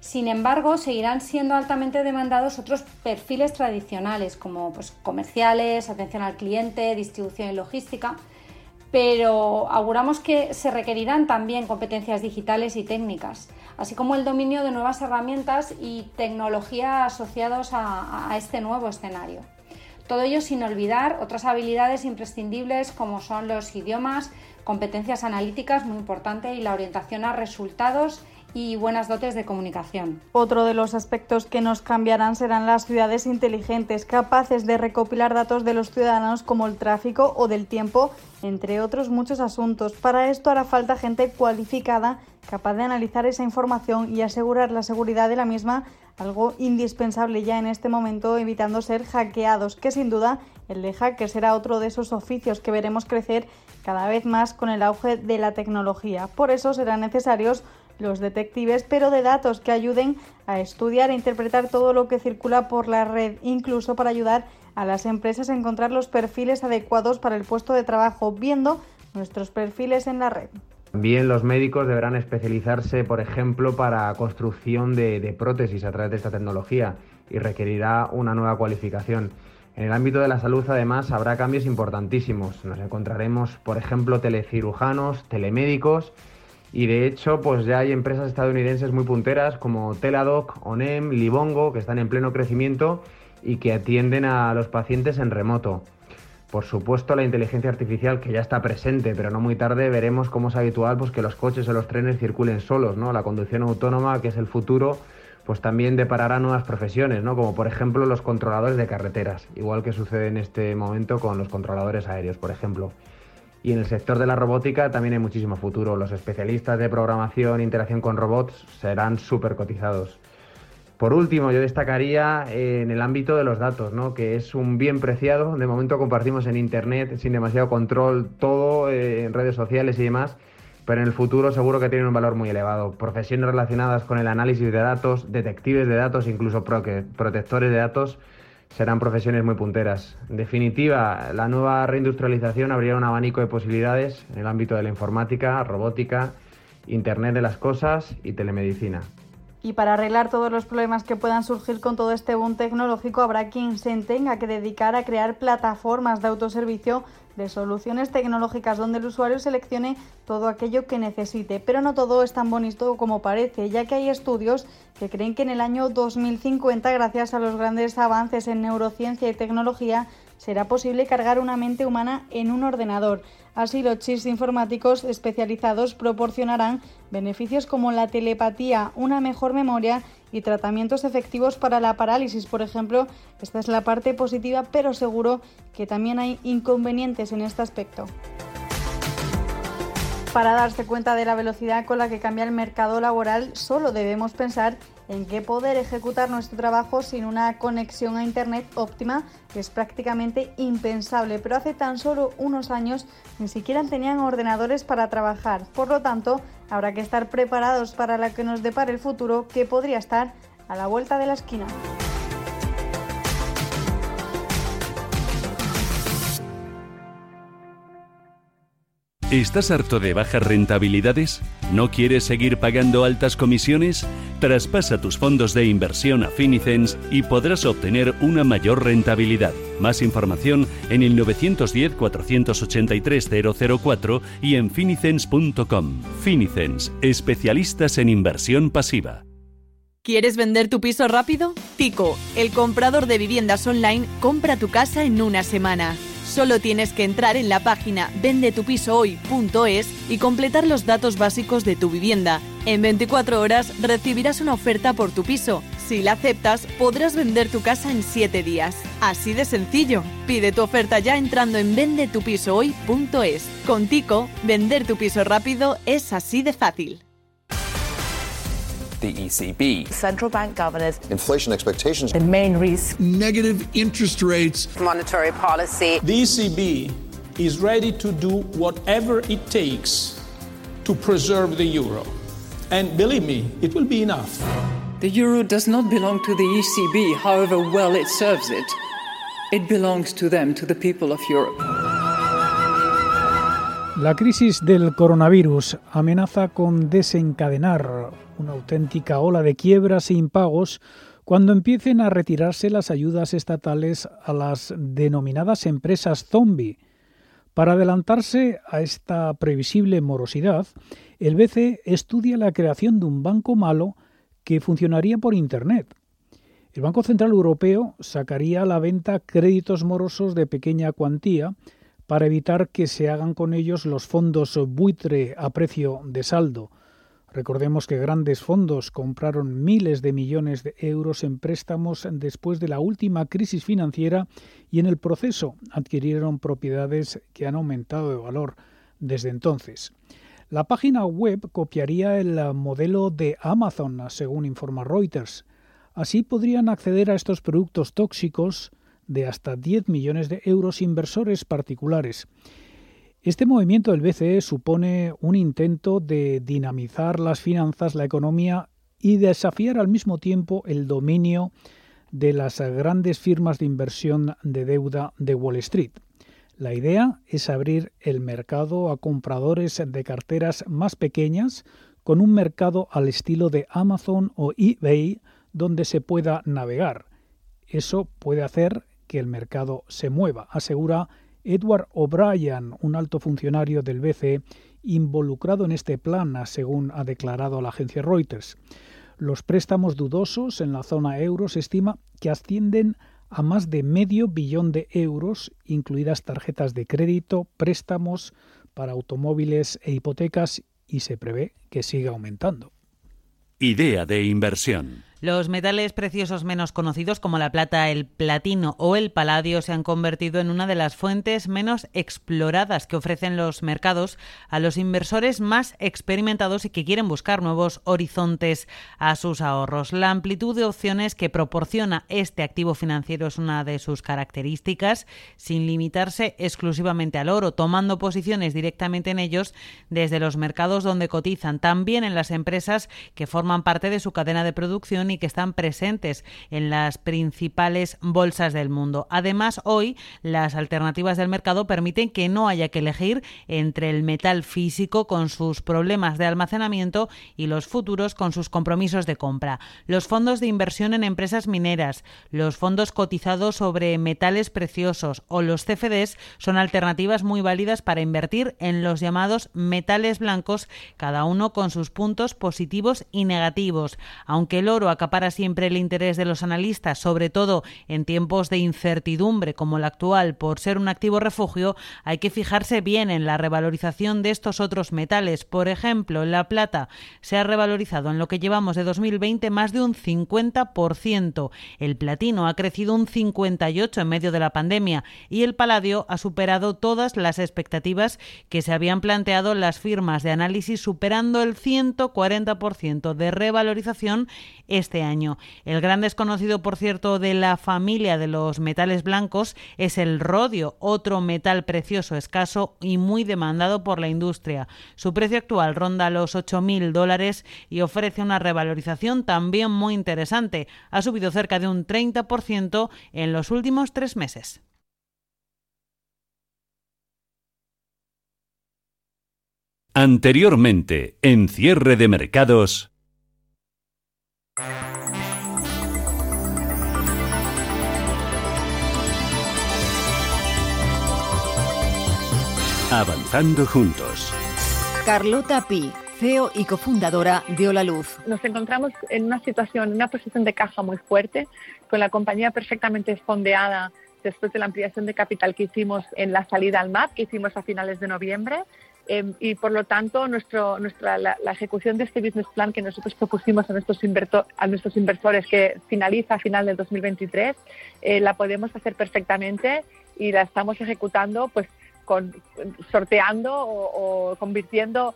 Sin embargo, seguirán siendo altamente demandados otros perfiles tradicionales como pues, comerciales, atención al cliente, distribución y logística, pero auguramos que se requerirán también competencias digitales y técnicas, así como el dominio de nuevas herramientas y tecnología asociados a, este nuevo escenario. Todo ello sin olvidar otras habilidades imprescindibles como son los idiomas, competencias analíticas, muy importante, y la orientación a resultados y buenas dotes de comunicación. Otro de los aspectos que nos cambiarán serán las ciudades inteligentes, capaces de recopilar datos de los ciudadanos como el tráfico o del tiempo, entre otros muchos asuntos. Para esto hará falta gente cualificada, capaz de analizar esa información y asegurar la seguridad de la misma, algo indispensable ya en este momento, evitando ser hackeados, que sin duda el de hacker será otro de esos oficios que veremos crecer cada vez más con el auge de la tecnología. Por eso serán necesarios los detectives, pero de datos que ayuden a estudiar e interpretar todo lo que circula por la red, incluso para ayudar a las empresas a encontrar los perfiles adecuados para el puesto de trabajo, viendo nuestros perfiles en la red. También los médicos deberán especializarse, por ejemplo, para construcción de, de prótesis a través de esta tecnología y requerirá una nueva cualificación. En el ámbito de la salud, además, habrá cambios importantísimos. Nos encontraremos, por ejemplo, telecirujanos, telemédicos y de hecho, pues ya hay empresas estadounidenses muy punteras como Teladoc, Onem, Libongo, que están en pleno crecimiento y que atienden a los pacientes en remoto. Por supuesto, la inteligencia artificial que ya está presente, pero no muy tarde veremos cómo es habitual pues, que los coches o los trenes circulen solos, ¿no? La conducción autónoma, que es el futuro, pues también deparará nuevas profesiones, ¿no? Como por ejemplo los controladores de carreteras, igual que sucede en este momento con los controladores aéreos, por ejemplo. Y en el sector de la robótica también hay muchísimo futuro. Los especialistas de programación e interacción con robots serán súper cotizados. Por último, yo destacaría en el ámbito de los datos, ¿no? que es un bien preciado. De momento compartimos en Internet sin demasiado control todo, eh, en redes sociales y demás, pero en el futuro seguro que tienen un valor muy elevado. Profesiones relacionadas con el análisis de datos, detectives de datos, incluso protectores de datos, serán profesiones muy punteras. En definitiva, la nueva reindustrialización abrirá un abanico de posibilidades en el ámbito de la informática, robótica, Internet de las Cosas y telemedicina. Y para arreglar todos los problemas que puedan surgir con todo este boom tecnológico, habrá quien se tenga que dedicar a crear plataformas de autoservicio de soluciones tecnológicas donde el usuario seleccione todo aquello que necesite. Pero no todo es tan bonito como parece, ya que hay estudios que creen que en el año 2050, gracias a los grandes avances en neurociencia y tecnología, será posible cargar una mente humana en un ordenador. Así, los chips informáticos especializados proporcionarán beneficios como la telepatía, una mejor memoria y tratamientos efectivos para la parálisis, por ejemplo. Esta es la parte positiva, pero seguro que también hay inconvenientes en este aspecto. Para darse cuenta de la velocidad con la que cambia el mercado laboral, solo debemos pensar en qué poder ejecutar nuestro trabajo sin una conexión a Internet óptima es prácticamente impensable, pero hace tan solo unos años ni siquiera tenían ordenadores para trabajar. Por lo tanto, habrá que estar preparados para la que nos depare el futuro que podría estar a la vuelta de la esquina. ¿Estás harto de bajas rentabilidades? ¿No quieres seguir pagando altas comisiones? Traspasa tus fondos de inversión a Finicens y podrás obtener una mayor rentabilidad. Más información en el 910-483-004 y en finicens.com. Finicens, especialistas en inversión pasiva. ¿Quieres vender tu piso rápido? Tico, el comprador de viviendas online, compra tu casa en una semana. Solo tienes que entrar en la página vendetupisohoy.es y completar los datos básicos de tu vivienda. En 24 horas recibirás una oferta por tu piso. Si la aceptas, podrás vender tu casa en 7 días. Así de sencillo. Pide tu oferta ya entrando en vendetupisohoy.es. Con Tico, vender tu piso rápido es así de fácil. The ECB. Central bank governors. Inflation expectations. The main risk. Negative interest rates. Monetary policy. The ECB is ready to do whatever it takes to preserve the euro. And believe me, it will be enough. The euro does not belong to the ECB, however well it serves it. It belongs to them, to the people of Europe. La crisis del coronavirus amenaza con desencadenar una auténtica ola de quiebras e impagos cuando empiecen a retirarse las ayudas estatales a las denominadas empresas zombie. Para adelantarse a esta previsible morosidad, el BCE estudia la creación de un banco malo que funcionaría por Internet. El Banco Central Europeo sacaría a la venta créditos morosos de pequeña cuantía para evitar que se hagan con ellos los fondos buitre a precio de saldo. Recordemos que grandes fondos compraron miles de millones de euros en préstamos después de la última crisis financiera y en el proceso adquirieron propiedades que han aumentado de valor desde entonces. La página web copiaría el modelo de Amazon, según informa Reuters. Así podrían acceder a estos productos tóxicos de hasta 10 millones de euros inversores particulares. Este movimiento del BCE supone un intento de dinamizar las finanzas, la economía y desafiar al mismo tiempo el dominio de las grandes firmas de inversión de deuda de Wall Street. La idea es abrir el mercado a compradores de carteras más pequeñas con un mercado al estilo de Amazon o eBay donde se pueda navegar. Eso puede hacer que el mercado se mueva, asegura Edward O'Brien, un alto funcionario del BCE involucrado en este plan, según ha declarado la agencia Reuters. Los préstamos dudosos en la zona euro se estima que ascienden a más de medio billón de euros, incluidas tarjetas de crédito, préstamos para automóviles e hipotecas, y se prevé que siga aumentando. Idea de inversión. Los metales preciosos menos conocidos como la plata, el platino o el paladio se han convertido en una de las fuentes menos exploradas que ofrecen los mercados a los inversores más experimentados y que quieren buscar nuevos horizontes a sus ahorros. La amplitud de opciones que proporciona este activo financiero es una de sus características, sin limitarse exclusivamente al oro, tomando posiciones directamente en ellos desde los mercados donde cotizan, también en las empresas que forman parte de su cadena de producción y que están presentes en las principales bolsas del mundo. Además, hoy las alternativas del mercado permiten que no haya que elegir entre el metal físico con sus problemas de almacenamiento y los futuros con sus compromisos de compra. Los fondos de inversión en empresas mineras, los fondos cotizados sobre metales preciosos o los CFDs son alternativas muy válidas para invertir en los llamados metales blancos, cada uno con sus puntos positivos y negativos. Aunque el oro acapara siempre el interés de los analistas, sobre todo en tiempos de incertidumbre como el actual por ser un activo refugio, hay que fijarse bien en la revalorización de estos otros metales. Por ejemplo, la plata se ha revalorizado en lo que llevamos de 2020 más de un 50%. El platino ha crecido un 58% en medio de la pandemia y el paladio ha superado todas las expectativas que se habían planteado las firmas de análisis, superando el 140% de revalorización este año. El gran desconocido, por cierto, de la familia de los metales blancos es el rodio, otro metal precioso, escaso y muy demandado por la industria. Su precio actual ronda los 8.000 dólares y ofrece una revalorización también muy interesante. Ha subido cerca de un 30% en los últimos tres meses. Anteriormente, en cierre de mercados. Avanzando juntos. Carlota Pi, CEO y cofundadora de Hola Luz. Nos encontramos en una situación, en una posición de caja muy fuerte, con la compañía perfectamente fondeada después de la ampliación de capital que hicimos en la salida al MAP, que hicimos a finales de noviembre. Eh, y por lo tanto, nuestro, nuestra, la, ejecución de este business plan que nosotros propusimos a nuestros, a nuestros inversores, que finaliza a final del 2023, eh, la podemos hacer perfectamente y la estamos ejecutando pues sorteando o, convirtiendo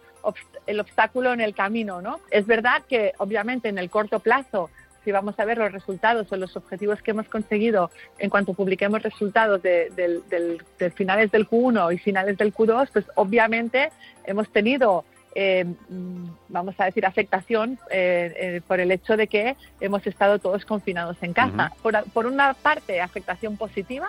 el obstáculo en el camino, ¿no? Es verdad que obviamente en el corto plazo si vamos a ver los resultados o los objetivos que hemos conseguido en cuanto publiquemos resultados de, finales del Q1 y finales del Q2, pues obviamente hemos tenido, eh, vamos a decir, afectación eh, eh, por el hecho de que hemos estado todos confinados en casa. por, una parte, afectación positiva,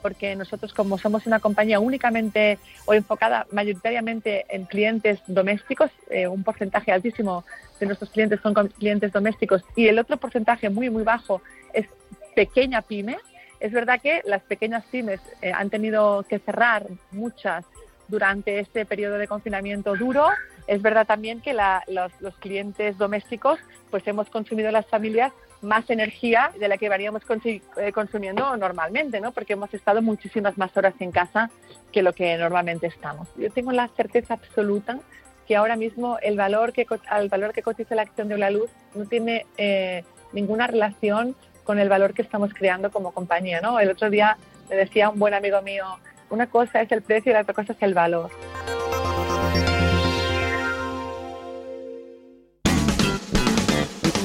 porque nosotros como somos una compañía únicamente o enfocada mayoritariamente en clientes domésticos, eh, un porcentaje altísimo de nuestros clientes son clientes domésticos y el otro porcentaje muy, muy bajo es pequeña pyme. Es verdad que las pequeñas pymes eh, han tenido que cerrar muchas durante este periodo de confinamiento duro. Es verdad también que los, los clientes domésticos, pues hemos consumido las familias más energía de la que varíamos eh, consumiendo normalmente, ¿no? Porque hemos estado muchísimas más horas en casa que lo que normalmente estamos. Yo tengo la certeza absoluta que ahora mismo el valor que, al valor que cotiza la acción de la luz no tiene eh, ninguna relación con el valor que estamos creando como compañía. ¿no? El otro día me decía un buen amigo mío, una cosa es el precio y la otra cosa es el valor.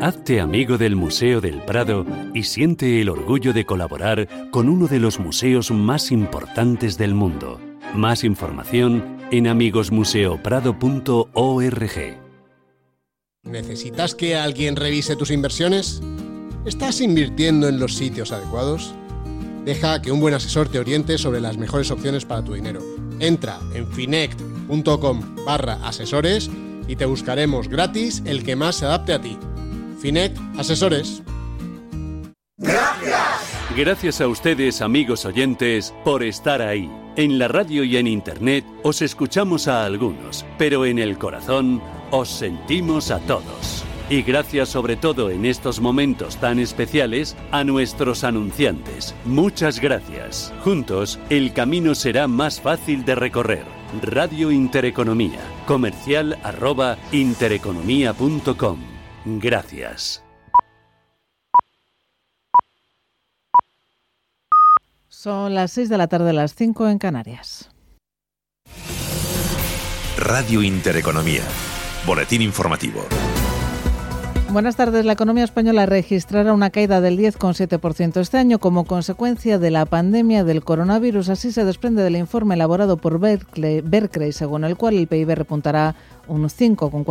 Hazte amigo del Museo del Prado y siente el orgullo de colaborar con uno de los museos más importantes del mundo. Más información en amigosmuseoprado.org. ¿Necesitas que alguien revise tus inversiones? ¿Estás invirtiendo en los sitios adecuados? Deja que un buen asesor te oriente sobre las mejores opciones para tu dinero. Entra en finect.com barra asesores y te buscaremos gratis el que más se adapte a ti. Finet Asesores. Gracias. Gracias a ustedes, amigos oyentes, por estar ahí. En la radio y en internet os escuchamos a algunos, pero en el corazón os sentimos a todos. Y gracias sobre todo en estos momentos tan especiales a nuestros anunciantes. Muchas gracias. Juntos, el camino será más fácil de recorrer. Radio Intereconomía, comercial arroba intereconomía.com. Gracias. Son las 6 de la tarde, las 5 en Canarias. Radio Intereconomía. Boletín informativo. Buenas tardes. La economía española registrará una caída del 10,7% este año como consecuencia de la pandemia del coronavirus. Así se desprende del informe elaborado por Berkeley, según el cual el PIB repuntará un 5,4%.